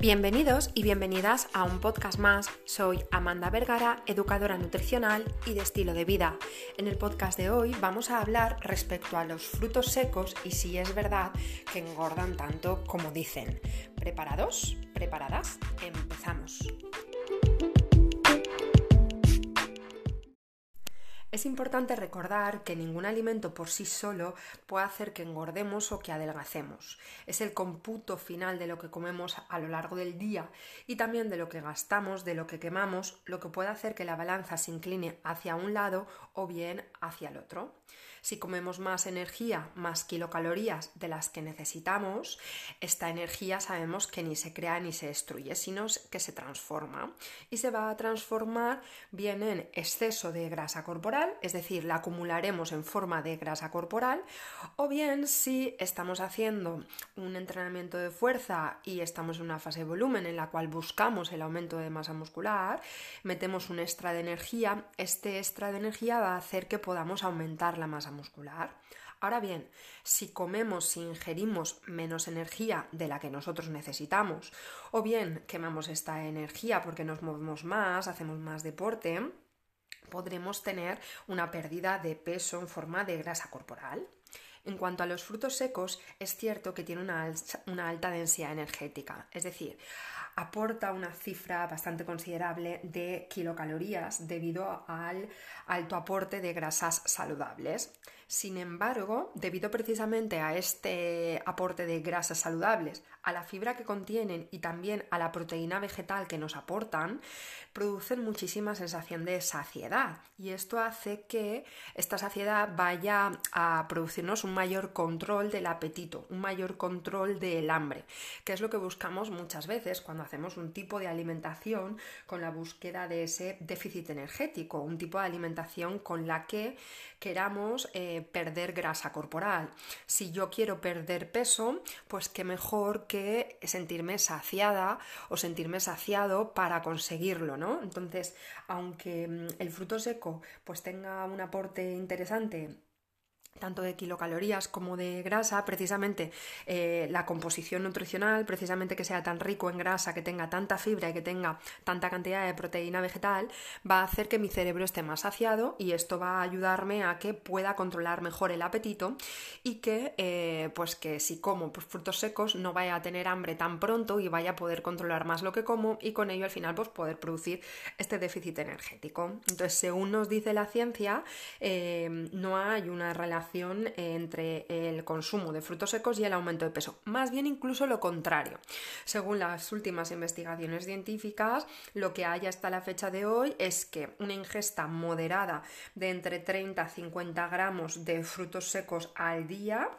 Bienvenidos y bienvenidas a un podcast más. Soy Amanda Vergara, educadora nutricional y de estilo de vida. En el podcast de hoy vamos a hablar respecto a los frutos secos y si es verdad que engordan tanto como dicen. ¿Preparados? ¿Preparadas? Empezamos. Es importante recordar que ningún alimento por sí solo puede hacer que engordemos o que adelgacemos. Es el cómputo final de lo que comemos a lo largo del día y también de lo que gastamos, de lo que quemamos, lo que puede hacer que la balanza se incline hacia un lado o bien hacia el otro. Si comemos más energía, más kilocalorías de las que necesitamos, esta energía sabemos que ni se crea ni se destruye, sino que se transforma. Y se va a transformar bien en exceso de grasa corporal, es decir, la acumularemos en forma de grasa corporal, o bien si estamos haciendo un entrenamiento de fuerza y estamos en una fase de volumen en la cual buscamos el aumento de masa muscular, metemos un extra de energía, este extra de energía va a hacer que podamos aumentar la masa muscular. Ahora bien, si comemos, si ingerimos menos energía de la que nosotros necesitamos, o bien quemamos esta energía porque nos movemos más, hacemos más deporte, podremos tener una pérdida de peso en forma de grasa corporal. En cuanto a los frutos secos, es cierto que tiene una, una, alta densidad energética, es decir, aporta una cifra bastante considerable de kilocalorías debido al alto aporte de grasas saludables. Sin embargo, debido precisamente a este aporte de grasas saludables, a la fibra que contienen y también a la proteína vegetal que nos aportan, producen muchísima sensación de saciedad. Y esto hace que esta saciedad vaya a producirnos un mayor control del apetito, un mayor control del hambre, que es lo que buscamos muchas veces cuando hacemos un tipo de alimentación con la búsqueda de ese déficit energético, un tipo de alimentación con la que queramos eh, perder grasa corporal. Si yo quiero perder peso, pues qué mejor que sentirme saciada o sentirme saciado para conseguirlo, ¿no? Entonces, aunque mm, el fruto seco pues tenga un aporte interesante tanto de kilocalorías como de grasa, precisamente eh, la composición nutricional, precisamente que sea tan rico en grasa, que tenga tanta fibra y que tenga tanta cantidad de proteína vegetal, va a hacer que mi cerebro esté más saciado y esto va a ayudarme a que pueda controlar mejor el apetito y que, eh, pues que si como pues, frutos secos no vaya a tener hambre tan pronto y vaya a poder controlar más lo que como y con ello al final pues poder producir este déficit energético. Entonces, según nos dice la ciencia, eh, no hay una relación entre el consumo de frutos secos y el aumento de peso. Más bien incluso lo contrario. Según las últimas investigaciones científicas, lo que hay hasta la fecha de hoy es que una ingesta moderada de entre 30 a 50 gramos de frutos secos al día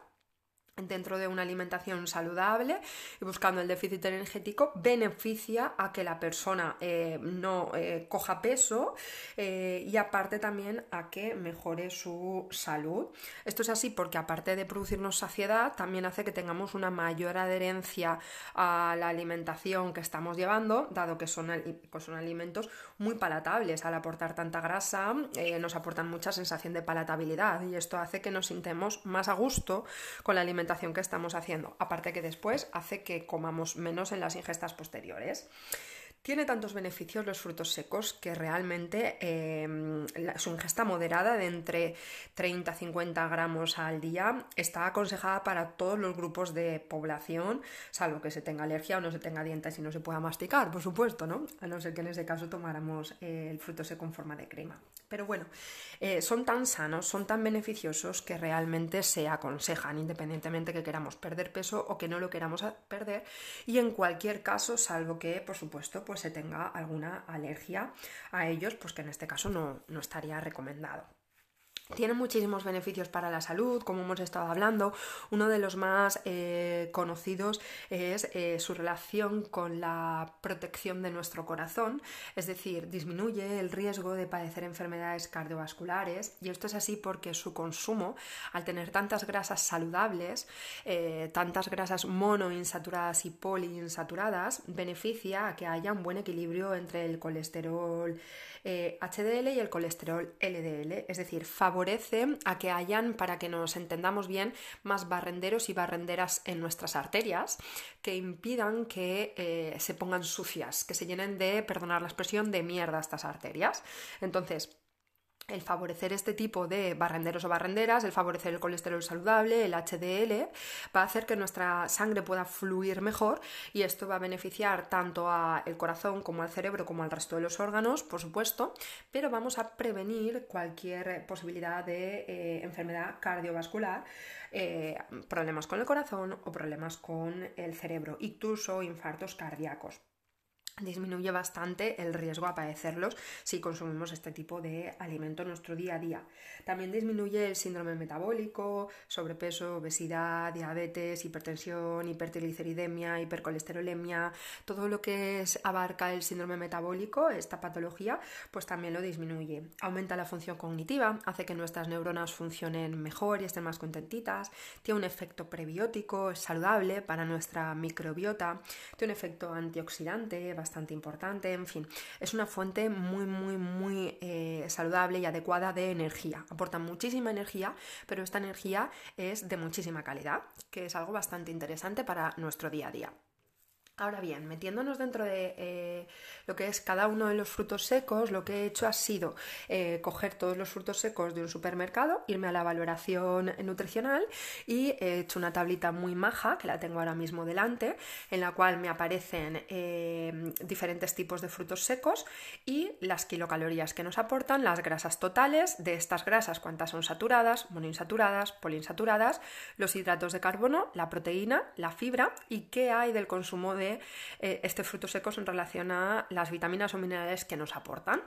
dentro de una alimentación saludable y buscando el déficit energético beneficia a que la persona eh, no eh, coja peso eh, y aparte también a que mejore su salud. Esto es así porque aparte de producirnos saciedad también hace que tengamos una mayor adherencia a la alimentación que estamos llevando, dado que son, son alimentos muy palatables al aportar tanta grasa, nos aportan mucha sensación de palatabilidad y esto hace que nos sintemos más a gusto con la alimentación que estamos haciendo. Aparte que después hace que comamos menos en las ingestas posteriores. Tiene tantos beneficios los frutos secos que realmente em, su ingesta moderada de entre 30 a 50 gramos al día está aconsejada para todos los grupos de población, salvo que se tenga alergia o no se tenga dientes y no se pueda masticar, por supuesto, ¿no? A no ser que en ese caso tomáramos eh, el fruto seco en forma de crema. Pero bueno, eh, son tan sanos, son tan beneficiosos que realmente se aconsejan, independientemente que queramos perder peso o que no lo queramos perder. Y en cualquier caso, salvo que, por supuesto, pues se tenga alguna alergia a ellos, pues que en este caso no, no estaría recomendado. Tiene muchísimos beneficios para la salud, como hemos estado hablando. Uno de los más eh, conocidos es eh, su relación con la protección de nuestro corazón, es decir, disminuye el riesgo de padecer enfermedades cardiovasculares y esto es así porque su consumo, al tener tantas grasas saludables, eh, tantas grasas monoinsaturadas y poliinsaturadas, beneficia a que haya un buen equilibrio entre el colesterol HDL y el colesterol LDL, es decir, favorece favorece a que hayan, para que nos entendamos bien, más barrenderos y barrenderas en nuestras arterias que impidan que eh, se pongan sucias, que se llenen de, perdonar la expresión, de mierda estas arterias. Entonces, el favorecer este tipo de barrenderos o barrenderas, el favorecer el colesterol saludable, el HDL, va a hacer que nuestra sangre pueda fluir mejor y esto va a beneficiar tanto al corazón como al cerebro como al resto de los órganos, por supuesto, pero vamos a prevenir cualquier posibilidad de eh, enfermedad cardiovascular, eh, problemas con el corazón o problemas con el cerebro, incluso infartos cardíacos disminuye bastante el riesgo a padecerlos si consumimos este tipo de alimento en nuestro día a día. También disminuye el síndrome metabólico, sobrepeso, obesidad, diabetes, hipertensión, hipertrigliceridemia, hipercolesterolemia, todo lo que es, abarca el síndrome metabólico, esta patología, pues también lo disminuye. Aumenta la función cognitiva, hace que nuestras neuronas funcionen mejor y estén más contentitas, tiene un efecto prebiótico, es saludable para nuestra microbiota, tiene un efecto antioxidante, bastante importante, en fin, es una fuente muy, muy, muy eh, saludable y adecuada de energía. Aporta muchísima energía, pero esta energía es de muchísima calidad, que es algo bastante interesante para nuestro día a día. Ahora bien, metiéndonos dentro de eh, lo que es cada uno de los frutos secos, lo que he hecho ha sido eh, coger todos los frutos secos de un supermercado, irme a la valoración nutricional y he hecho una tablita muy maja, que la tengo ahora mismo delante, en la cual me aparecen eh, diferentes tipos de frutos secos y las kilocalorías que nos aportan, las grasas totales, de estas grasas cuántas son saturadas, monoinsaturadas, poliinsaturadas, los hidratos de carbono, la proteína, la fibra. Y qué hay del consumo de eh, este fruto seco en relación a las vitaminas o minerales que nos aportan.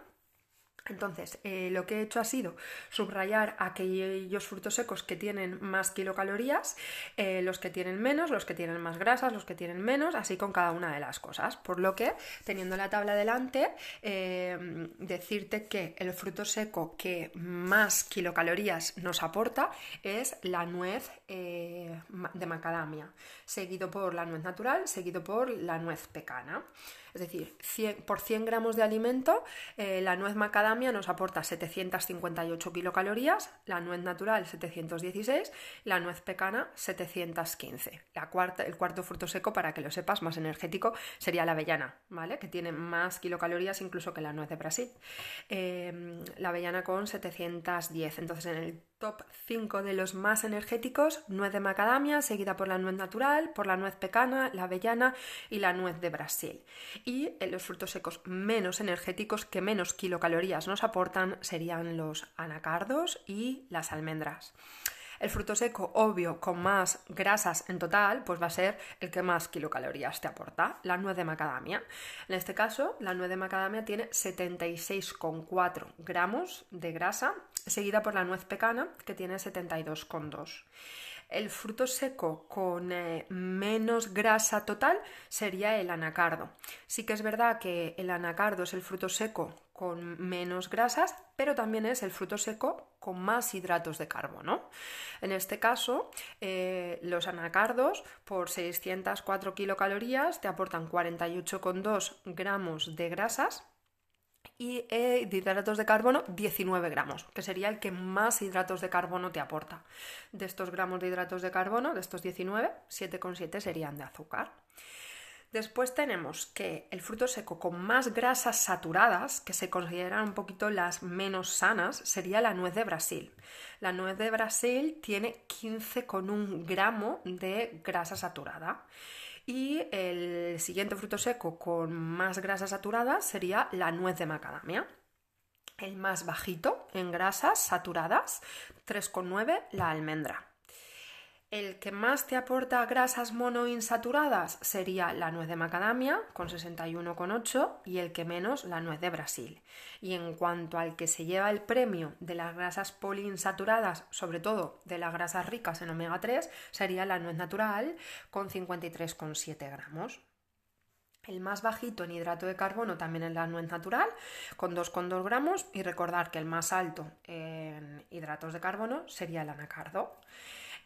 Entonces, eh, lo que he hecho ha sido subrayar aquellos frutos secos que tienen más kilocalorías, eh, los que tienen menos, los que tienen más grasas, los que tienen menos, así con cada una de las cosas. Por lo que, teniendo la tabla delante, eh, decirte que el fruto seco que más kilocalorías nos aporta es la nuez de macadamia, seguido por la nuez natural, seguido por la nuez pecana. Es decir, por 100 gramos de alimento, la nuez macadamia nos aporta 758 kilocalorías, la nuez natural 716, la nuez pecana 715. La cuarta, el cuarto fruto seco, para que lo sepas, más energético, sería la avellana, ¿vale? Que tiene más kilocalorías incluso que la nuez de Brasil. Em, la avellana con 710. Entonces, en el top 5 de los más energéticos, nuez de macadamia, seguida por la nuez natural, por la nuez pecana, la avellana y la nuez de Brasil. Y en los frutos secos menos energéticos que menos kilocalorías nos aportan serían los anacardos y las almendras. El fruto seco, obvio, con más grasas en total, pues va a ser el que más kilocalorías te aporta, la nuez de macadamia. En este caso, la nuez de macadamia tiene 76,4 gramos de grasa, seguida por la nuez pecana, que tiene 72,2 el fruto seco con eh, menos grasa total sería el anacardo. Sí que es verdad que el anacardo es el fruto seco con menos grasas, pero también es el fruto seco con más hidratos de carbono. En este caso, eh, los anacardos por 604 kilocalorías te aportan 48,2 gramos de grasas y eh, de hidratos de carbono 19 gramos, que sería el que más hidratos de carbono te aporta. De estos gramos de hidratos de carbono, de estos 19, 7,7 serían de azúcar. Después tenemos que el fruto seco con más grasas saturadas, que se consideran un poquito las menos sanas, sería la nuez de Brasil. La nuez de Brasil tiene 15,1 gramo de grasa saturada. Y el siguiente fruto seco con más grasa saturada sería la nuez de macadamia. El más bajito en grasas saturadas, 3,9 la almendra. El que más te aporta grasas monoinsaturadas sería la nuez de macadamia con 61,8 y el que menos la nuez de Brasil. Y en cuanto al que se lleva el premio de las grasas poliinsaturadas, sobre todo de las grasas ricas en omega 3, sería la nuez natural con 53,7 gramos. El más bajito en hidrato de carbono también es la nuez natural, con 2,2 gramos, y recordar que el más alto en hidratos de carbono sería el anacardo.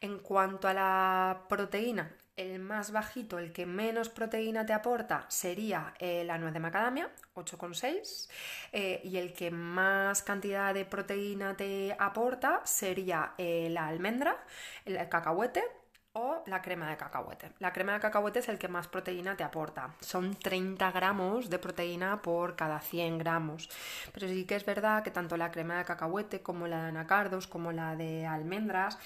En cuanto a la proteína, el más bajito, el que menos proteína te aporta, sería eh, la nuez de macadamia, 8,6. Eh, y el que más cantidad de proteína te aporta sería eh, la almendra, el cacahuete, o la crema de cacahuete. La crema de cacahuete es el que más proteína te aporta. Son 30 gramos de proteína por cada 100 gramos. Pero sí que es verdad que tanto la crema de cacahuete como la de anacardos como la de almendras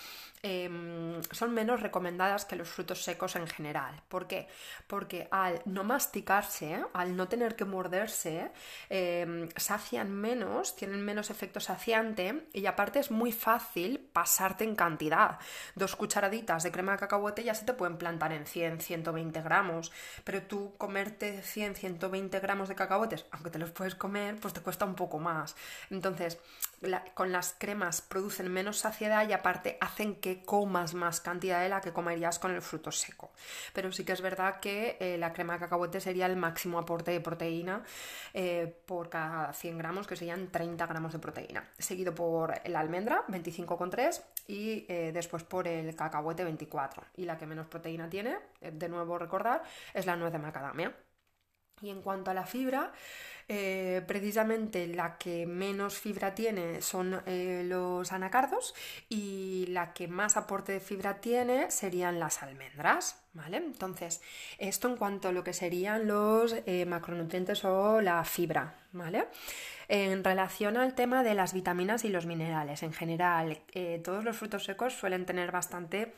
Em, son menos recomendadas que los frutos secos en general. ¿Por qué? Porque al no masticarse, al no tener que morderse, em, sacian menos, tienen menos efecto saciante y aparte es muy fácil pasarte en cantidad. Dos cucharaditas de crema de cacahuete ya se te pueden plantar en 100, 120 gramos, pero tú comerte 100, 120 gramos de cacahuetes, aunque te los puedes comer, pues te cuesta un poco más. Entonces, con las cremas producen menos saciedad y aparte hacen que comas más cantidad de la que comerías con el fruto seco. Pero sí que es verdad que eh, la crema de cacahuete sería el máximo aporte de proteína eh, por cada 100 gramos, que serían 30 gramos de proteína. Seguido por la almendra, 25,3 y eh, después por el cacahuete, 24. Y la que menos proteína tiene, de nuevo recordar, es la nuez de macadamia. Y en cuanto a la fibra, eh, precisamente la que menos fibra tiene son eh, los anacardos y la que más aporte de fibra tiene serían las almendras, ¿vale? Entonces, esto en cuanto a lo que serían los eh, macronutrientes o la fibra, ¿vale? En relación al tema de las vitaminas y los minerales, en general, todos los frutos secos suelen tener bastante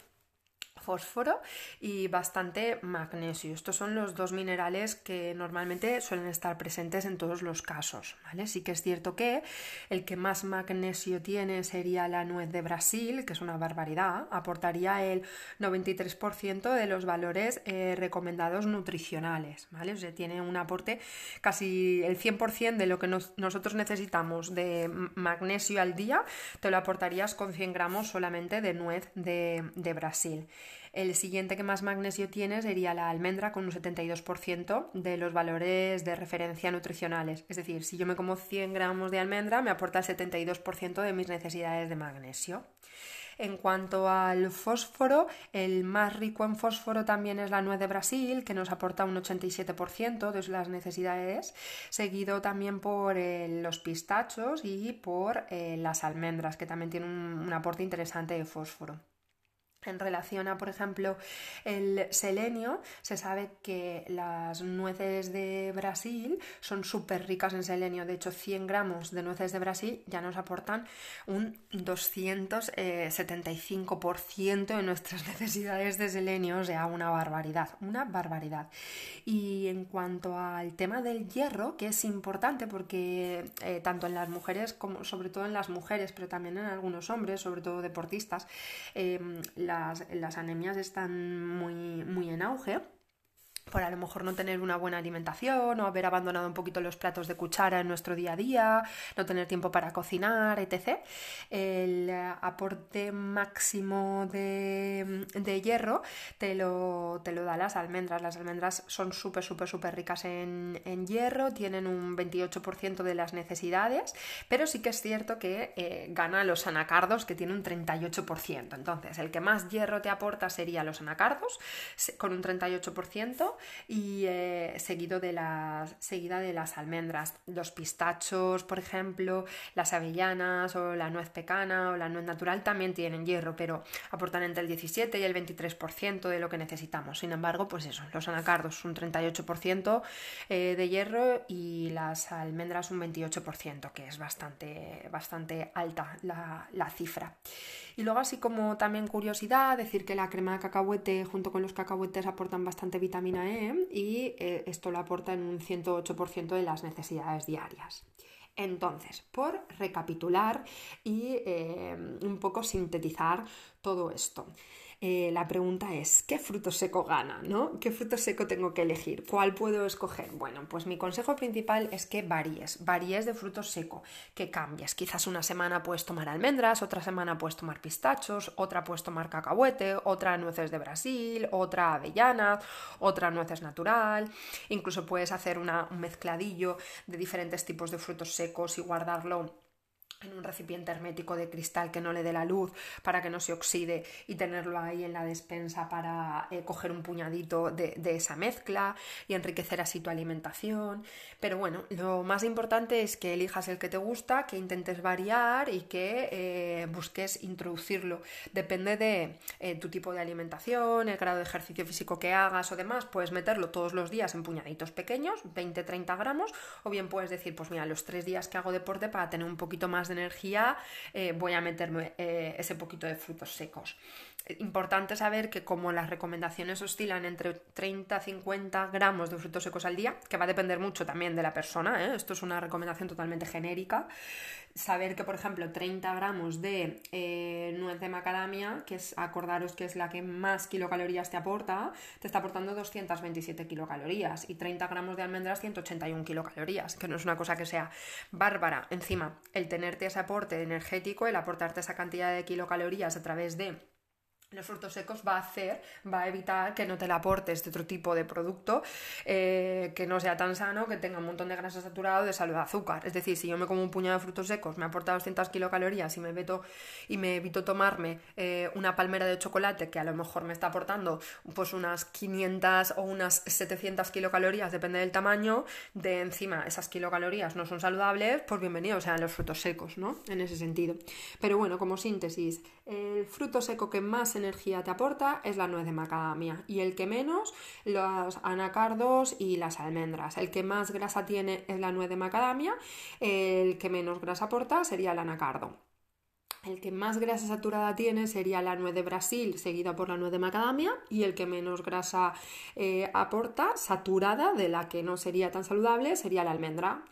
fósforo y bastante magnesio. Estos son los dos minerales que normalmente suelen estar presentes en todos los casos. Sí que es cierto que el que más magnesio tiene sería la nuez de Brasil, que es una barbaridad, aportaría el 93% de los valores eh, recomendados nutricionales. O sea, tiene un aporte casi el 100% de lo que nosotros necesitamos de magnesio al día, te lo aportarías con 100 gramos solamente de nuez de Brasil. El siguiente que más magnesio tiene sería la almendra con un 72% de los valores de referencia nutricionales. Es decir, si yo me como 100 gramos de almendra, me aporta el 72% de mis necesidades de magnesio. En cuanto al fósforo, el más rico en fósforo también es la nuez de Brasil, que nos aporta un 87% de las necesidades, seguido también por eh, los pistachos y por eh, las almendras, que también tienen un aporte interesante de fósforo. En relación a, por ejemplo, el selenio, se sabe que las nueces de Brasil son súper ricas en selenio. De hecho, 100 gramos de nueces de Brasil ya nos aportan un 275% de nuestras necesidades de selenio, o sea, una barbaridad, una barbaridad. Y en cuanto al tema del hierro, que es importante porque eh, tanto en las mujeres como sobre todo en las mujeres, pero también en algunos hombres, sobre todo deportistas, eh, las, anemias están muy, muy en auge por a lo mejor no tener una buena alimentación o haber abandonado un poquito los platos de cuchara en nuestro día a día, no tener tiempo para cocinar, etc. El aporte máximo de, hierro te lo, te lo da las almendras. Las almendras son súper, súper, súper ricas en, hierro, tienen un 28% de las necesidades, pero sí que es cierto que eh, gana los anacardos que tienen un 38%. Entonces, el que más hierro te aporta sería los anacardos, con un 38% y eh, seguido de las, seguida de las almendras. Los pistachos, por ejemplo, las avellanas o la nuez pecana o la nuez natural también tienen hierro, pero aportan entre el 17 y el 23% de lo que necesitamos. Sin embargo, pues eso, los anacardos un 38% eh, de hierro y las almendras un 28%, que es bastante, bastante alta la, la cifra. Y luego así como también curiosidad, decir que la crema de cacahuete junto con los cacahuetes aportan bastante vitamina E y eh, esto lo aporta en un 108% de las necesidades diarias. Entonces, por recapitular y eh, un poco sintetizar todo esto. Eh, la pregunta es, ¿qué fruto seco gana? ¿no? ¿Qué fruto seco tengo que elegir? ¿Cuál puedo escoger? Bueno, pues mi consejo principal es que varíes, varíes de fruto seco, que cambies. Quizás una semana puedes tomar almendras, otra semana puedes tomar pistachos, otra puedes tomar cacahuete, otra nueces de Brasil, otra avellana, otra nueces natural. Incluso puedes hacer un mezcladillo de diferentes tipos de frutos secos y guardarlo en un recipiente hermético de cristal que no le dé la luz para que no se oxide y tenerlo ahí en la despensa para eh, coger un puñadito de, esa mezcla y enriquecer así tu alimentación. Pero bueno, lo más importante es que elijas el que te gusta, que intentes variar y que eh, busques introducirlo. Depende de eh, tu tipo de alimentación, el grado de ejercicio físico que hagas o demás, puedes meterlo todos los días en puñaditos pequeños, 20-30 gramos, o bien puedes decir, pues mira, los tres días que hago deporte para tener un poquito más de energía, eh, voy a meterme eh, ese poquito de frutos secos. Importante saber que como las recomendaciones oscilan entre 30 a 50 gramos de frutos secos al día, que va a depender mucho también de la persona, ¿eh? esto es una recomendación totalmente genérica, saber que por ejemplo 30 gramos de nuez de macadamia, que es, acordaros que es la que más kilocalorías te aporta, te está aportando 227 kilocalorías y 30 gramos de almendras 181 kilocalorías, que no es una cosa que sea bárbara. Encima, el tenerte ese aporte energético, el aportarte esa cantidad de kilocalorías a través de los frutos secos va a hacer, va a evitar que no te le aportes de otro tipo de producto eh, que no sea tan sano, que tenga un montón de grasa saturada de salud de azúcar. Es decir, si yo me como un puñado de frutos secos, me aporta 200 kilocalorías y me, evito, y me evito tomarme eh, una palmera de chocolate que a lo mejor me está aportando pues unas 500 o unas 700 kilocalorías, depende del tamaño, de encima esas kilocalorías no son saludables, pues bienvenidos sean los frutos secos, ¿no? En ese sentido. Pero bueno, como síntesis, el fruto seco que más energía te aporta es la nuez de macadamia y el que menos los anacardos y las almendras. El que más grasa tiene es la nuez de macadamia, el que menos grasa aporta sería el anacardo. El que más grasa saturada tiene sería la nuez de Brasil, seguida por la nuez de macadamia, y el que menos grasa eh, aporta, saturada, de la que no sería tan saludable, sería la almendra.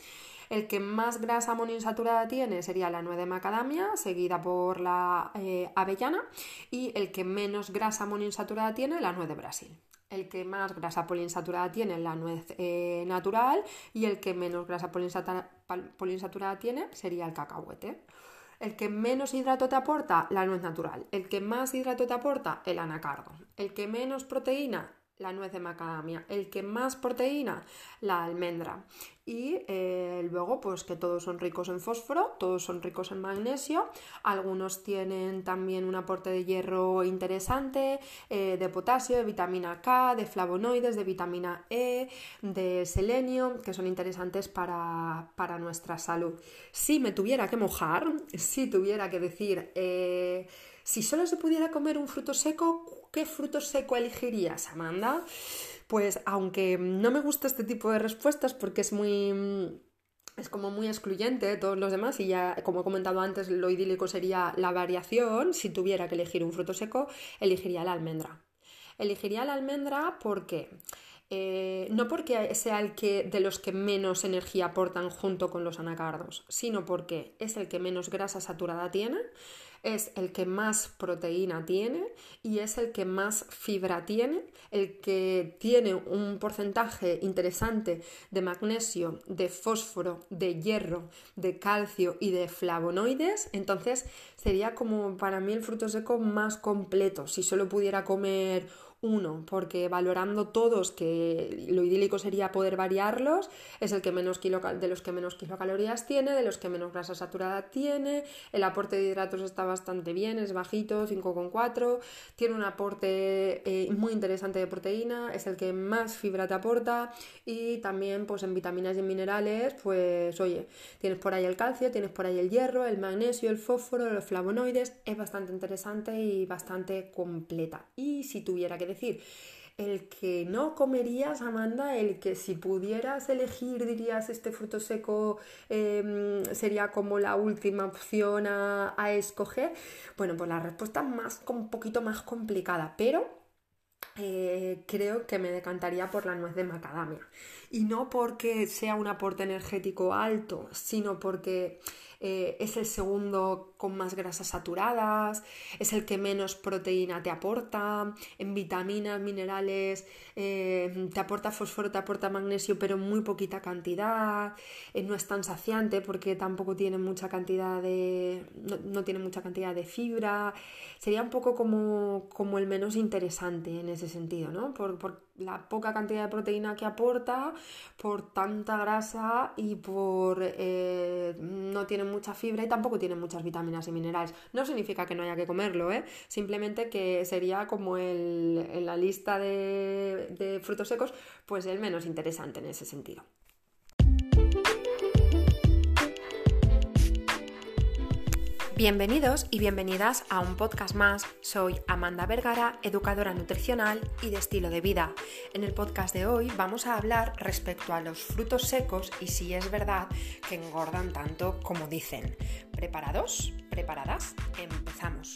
El que más grasa monoinsaturada tiene sería la nuez de macadamia, seguida por la eh, avellana, y el que menos grasa monoinsaturada tiene, la nuez de Brasil. El que más grasa poliinsaturada tiene la nuez eh, natural y el que menos grasa poliinsaturada tiene sería el cacahuete. El que menos hidrato te aporta, la nuez natural. El que más hidrato te aporta, el anacardo. El que menos proteína, la nuez de macadamia, el que más proteína, la almendra. Y eh, luego, pues que todos son ricos en fósforo, todos son ricos en magnesio, algunos tienen también un aporte de hierro interesante, eh, de potasio, de vitamina K, de flavonoides, de vitamina E, de selenio, que son interesantes para, nuestra salud. Si me tuviera que mojar, si tuviera que decir, eh, si solo se pudiera comer un fruto seco, ¿qué fruto seco elegirías, Amanda? Pues aunque no me gusta este tipo de respuestas porque es muy es como muy excluyente de todos los demás y ya como he comentado antes lo idílico sería la variación si tuviera que elegir un fruto seco elegiría la almendra elegiría la almendra porque eh, no porque sea el que de los que menos energía aportan junto con los anacardos, sino porque es el que menos grasa saturada tiene, es el que más proteína tiene y es el que más fibra tiene, el que tiene un porcentaje interesante de magnesio, de fósforo, de hierro, de calcio y de flavonoides, entonces sería como para mí el fruto seco más completo. Si solo pudiera comer uno, porque valorando todos, que lo idílico sería poder variarlos, es el que menos de los que menos kilocalorías tiene, de los que menos grasa saturada tiene, el aporte de hidratos está bastante bien, es bajito, 5,4, tiene un aporte eh, muy interesante de proteína, es el que más fibra te aporta y también pues en vitaminas y en minerales, pues oye, tienes por ahí el calcio, tienes por ahí el hierro, el magnesio, el fósforo, los flavonoides, es bastante interesante y bastante completa. Y si tuviera que decir, el que no comerías, Amanda, el que si pudieras elegir dirías este fruto seco em, sería como la última opción a, escoger, bueno, pues la respuesta es más, un poquito más complicada, pero eh, creo que me decantaría por la nuez de macadamia. Y no porque sea un aporte energético alto, sino porque eh, es el segundo con más grasas saturadas, es el que menos proteína te aporta, en vitaminas, minerales, eh, te aporta fósforo, te aporta magnesio, pero en muy poquita cantidad, eh, no es tan saciante porque tampoco tiene mucha cantidad de. no, tiene mucha cantidad de fibra. Sería un poco como, como el menos interesante en ese sentido, ¿no? Por, por la poca cantidad de proteína que aporta, por tanta grasa y por no tiene mucha fibra y tampoco tienen muchas vitaminas y minerales. No significa que no haya que comerlo, ¿eh? simplemente que sería como el, en la lista de, de frutos secos, pues el menos interesante en ese sentido. Bienvenidos y bienvenidas a un podcast más. Soy Amanda Vergara, educadora nutricional y de estilo de vida. En el podcast de hoy vamos a hablar respecto a los frutos secos y si es verdad que engordan tanto como dicen. ¿Preparados? ¿Preparadas? Empezamos.